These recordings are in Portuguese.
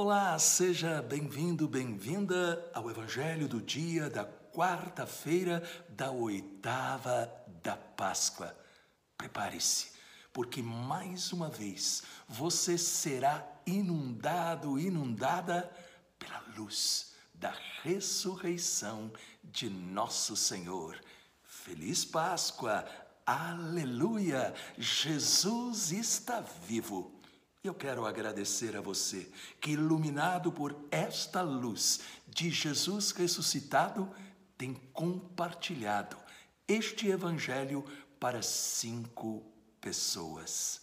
Olá, seja bem-vindo, bem-vinda ao Evangelho do dia da quarta-feira da oitava da Páscoa. Prepare-se, porque mais uma vez você será inundado, inundada pela luz da ressurreição de nosso Senhor. Feliz Páscoa! Aleluia! Jesus está vivo. Eu quero agradecer a você que, iluminado por esta luz de Jesus ressuscitado, tem compartilhado este Evangelho para cinco pessoas.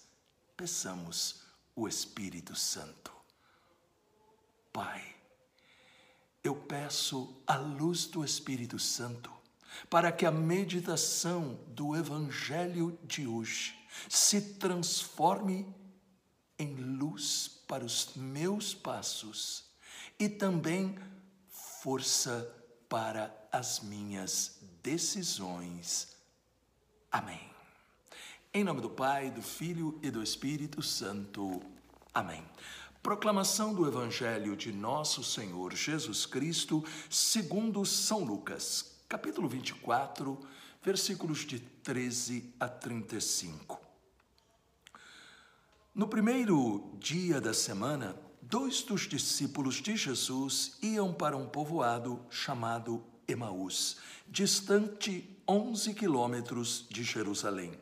Peçamos o Espírito Santo. Pai, eu peço a luz do Espírito Santo para que a meditação do Evangelho de hoje se transforme em luz para os meus passos e também força para as minhas decisões. Amém. Em nome do Pai, do Filho e do Espírito Santo. Amém. Proclamação do Evangelho de Nosso Senhor Jesus Cristo, segundo São Lucas, capítulo 24, versículos de 13 a 35. No primeiro dia da semana, dois dos discípulos de Jesus iam para um povoado chamado Emaús, distante 11 quilômetros de Jerusalém.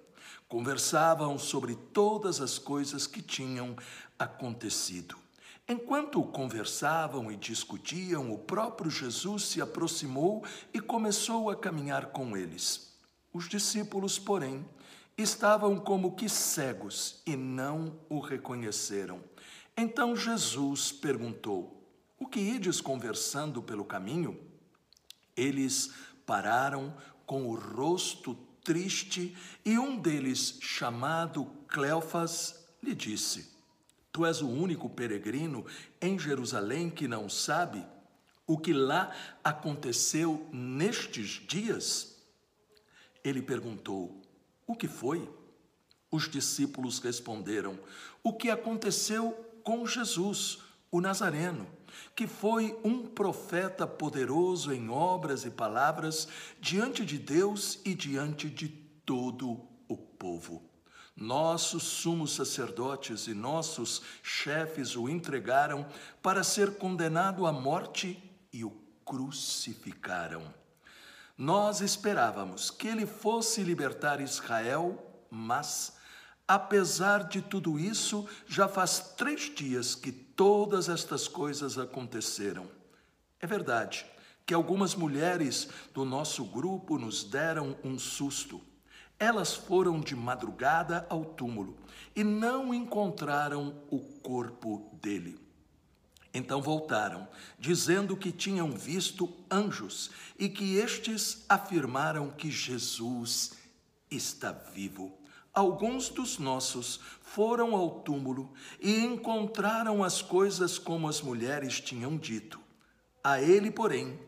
Conversavam sobre todas as coisas que tinham acontecido. Enquanto conversavam e discutiam, o próprio Jesus se aproximou e começou a caminhar com eles. Os discípulos, porém, estavam como que cegos e não o reconheceram. Então Jesus perguntou: O que ides conversando pelo caminho? Eles pararam com o rosto triste e um deles, chamado Cleofas, lhe disse: Tu és o único peregrino em Jerusalém que não sabe o que lá aconteceu nestes dias? Ele perguntou: o que foi? Os discípulos responderam: O que aconteceu com Jesus, o Nazareno, que foi um profeta poderoso em obras e palavras diante de Deus e diante de todo o povo. Nossos sumos sacerdotes e nossos chefes o entregaram para ser condenado à morte e o crucificaram. Nós esperávamos que ele fosse libertar Israel, mas, apesar de tudo isso, já faz três dias que todas estas coisas aconteceram. É verdade que algumas mulheres do nosso grupo nos deram um susto. Elas foram de madrugada ao túmulo e não encontraram o corpo dele. Então voltaram, dizendo que tinham visto anjos e que estes afirmaram que Jesus está vivo. Alguns dos nossos foram ao túmulo e encontraram as coisas como as mulheres tinham dito. A ele, porém,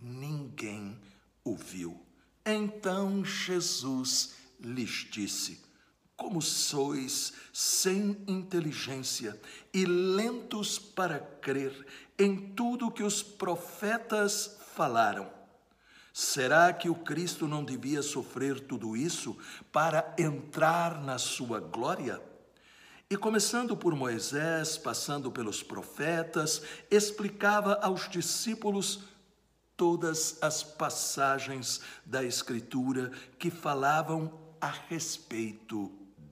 ninguém o viu. Então Jesus lhes disse: como sois sem inteligência e lentos para crer em tudo que os profetas falaram. Será que o Cristo não devia sofrer tudo isso para entrar na sua glória? E começando por Moisés, passando pelos profetas, explicava aos discípulos todas as passagens da Escritura que falavam a respeito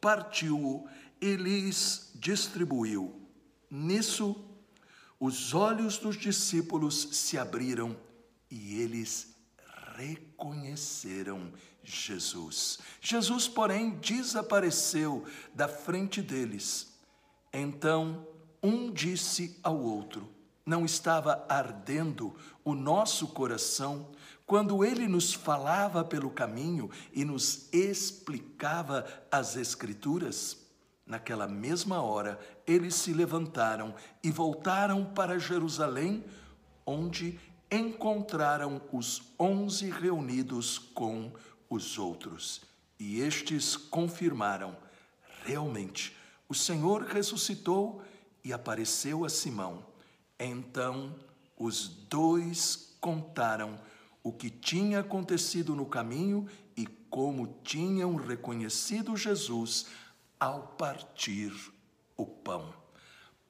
partiu-o e lhes distribuiu. Nisso, os olhos dos discípulos se abriram e eles reconheceram Jesus. Jesus, porém, desapareceu da frente deles. Então, um disse ao outro: não estava ardendo o nosso coração quando ele nos falava pelo caminho e nos explicava as Escrituras? Naquela mesma hora, eles se levantaram e voltaram para Jerusalém, onde encontraram os onze reunidos com os outros. E estes confirmaram: realmente, o Senhor ressuscitou e apareceu a Simão. Então os dois contaram o que tinha acontecido no caminho e como tinham reconhecido Jesus ao partir o pão.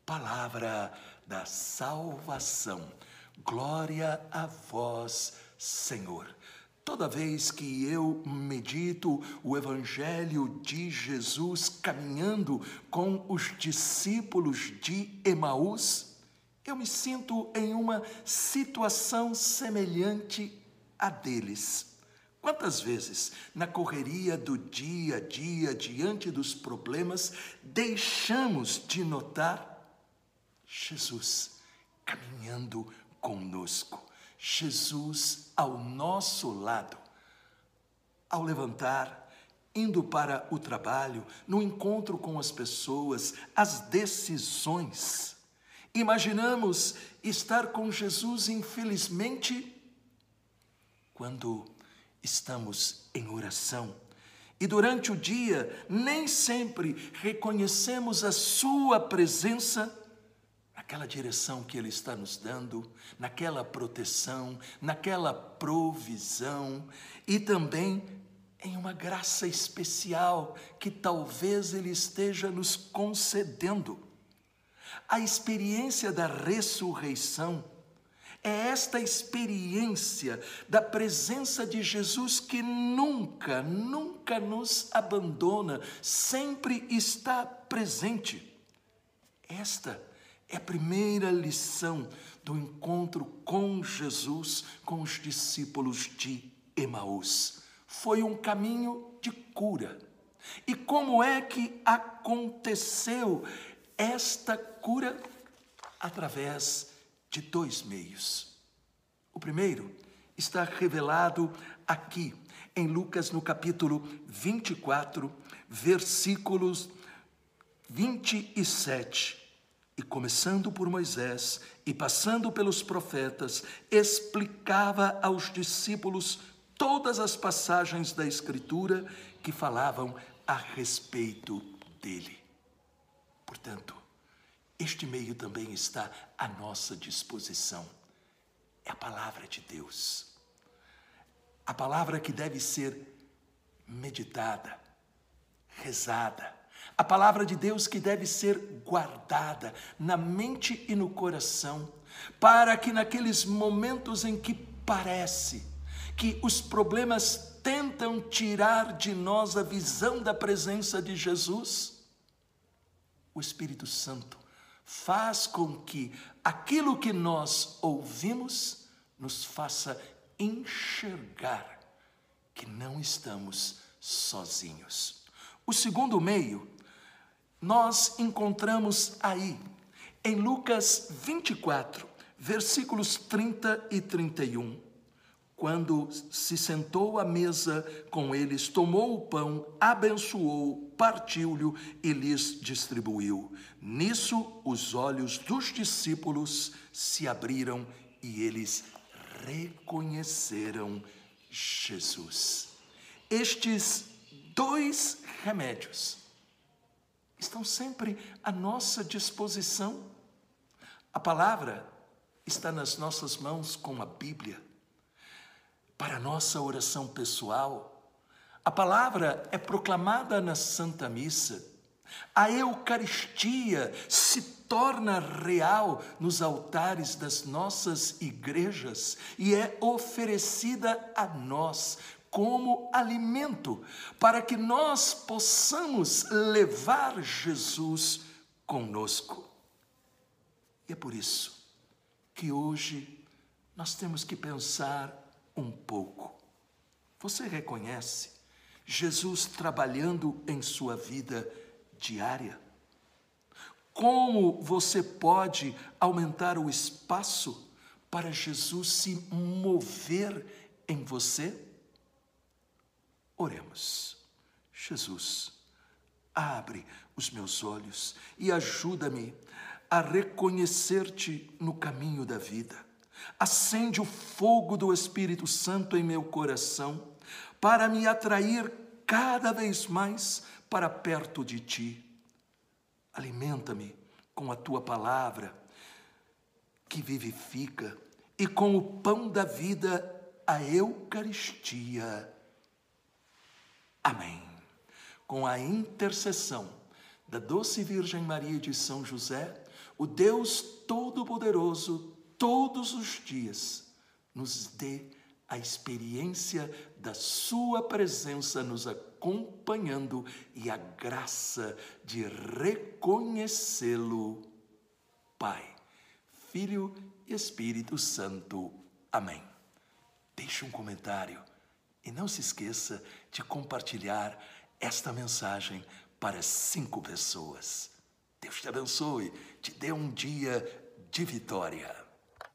Palavra da salvação. Glória a vós, Senhor. Toda vez que eu medito o Evangelho de Jesus caminhando com os discípulos de Emaús, eu me sinto em uma situação semelhante a deles. Quantas vezes, na correria do dia a dia, diante dos problemas, deixamos de notar Jesus caminhando conosco? Jesus ao nosso lado. Ao levantar, indo para o trabalho, no encontro com as pessoas, as decisões. Imaginamos estar com Jesus, infelizmente, quando estamos em oração. E durante o dia, nem sempre reconhecemos a Sua presença naquela direção que Ele está nos dando, naquela proteção, naquela provisão e também em uma graça especial que talvez Ele esteja nos concedendo. A experiência da ressurreição é esta experiência da presença de Jesus que nunca, nunca nos abandona, sempre está presente. Esta é a primeira lição do encontro com Jesus com os discípulos de Emaús. Foi um caminho de cura. E como é que aconteceu esta cura? Através de dois meios. O primeiro está revelado aqui em Lucas, no capítulo 24, versículos 27 e começando por Moisés e passando pelos profetas, explicava aos discípulos todas as passagens da Escritura que falavam a respeito dele. Portanto, este meio também está à nossa disposição. É a palavra de Deus. A palavra que deve ser meditada, rezada, a palavra de Deus que deve ser guardada na mente e no coração, para que naqueles momentos em que parece que os problemas tentam tirar de nós a visão da presença de Jesus, o Espírito Santo faz com que aquilo que nós ouvimos nos faça enxergar que não estamos sozinhos. O segundo meio nós encontramos aí, em Lucas 24, versículos 30 e 31. Quando se sentou à mesa com eles, tomou o pão, abençoou, partiu-lhe e lhes distribuiu. Nisso, os olhos dos discípulos se abriram e eles reconheceram Jesus. Estes dois remédios estão sempre à nossa disposição. A palavra está nas nossas mãos com a Bíblia. Para a nossa oração pessoal, a palavra é proclamada na Santa Missa. A Eucaristia se torna real nos altares das nossas igrejas e é oferecida a nós como alimento, para que nós possamos levar Jesus conosco. E é por isso que hoje nós temos que pensar um pouco. Você reconhece Jesus trabalhando em sua vida diária? como você pode aumentar o espaço para Jesus se mover em você? Oremos. Jesus, abre os meus olhos e ajuda-me a reconhecer-te no caminho da vida. Acende o fogo do Espírito Santo em meu coração para me atrair cada vez mais para perto de ti. Alimenta-me com a tua palavra que vivifica e com o pão da vida, a Eucaristia. Amém. Com a intercessão da doce Virgem Maria de São José, o Deus Todo-Poderoso, todos os dias, nos dê a experiência da Sua presença nos acompanhando e a graça de reconhecê-lo, Pai, Filho e Espírito Santo. Amém. Deixe um comentário e não se esqueça de compartilhar esta mensagem para cinco pessoas. Deus te abençoe, te dê um dia de vitória.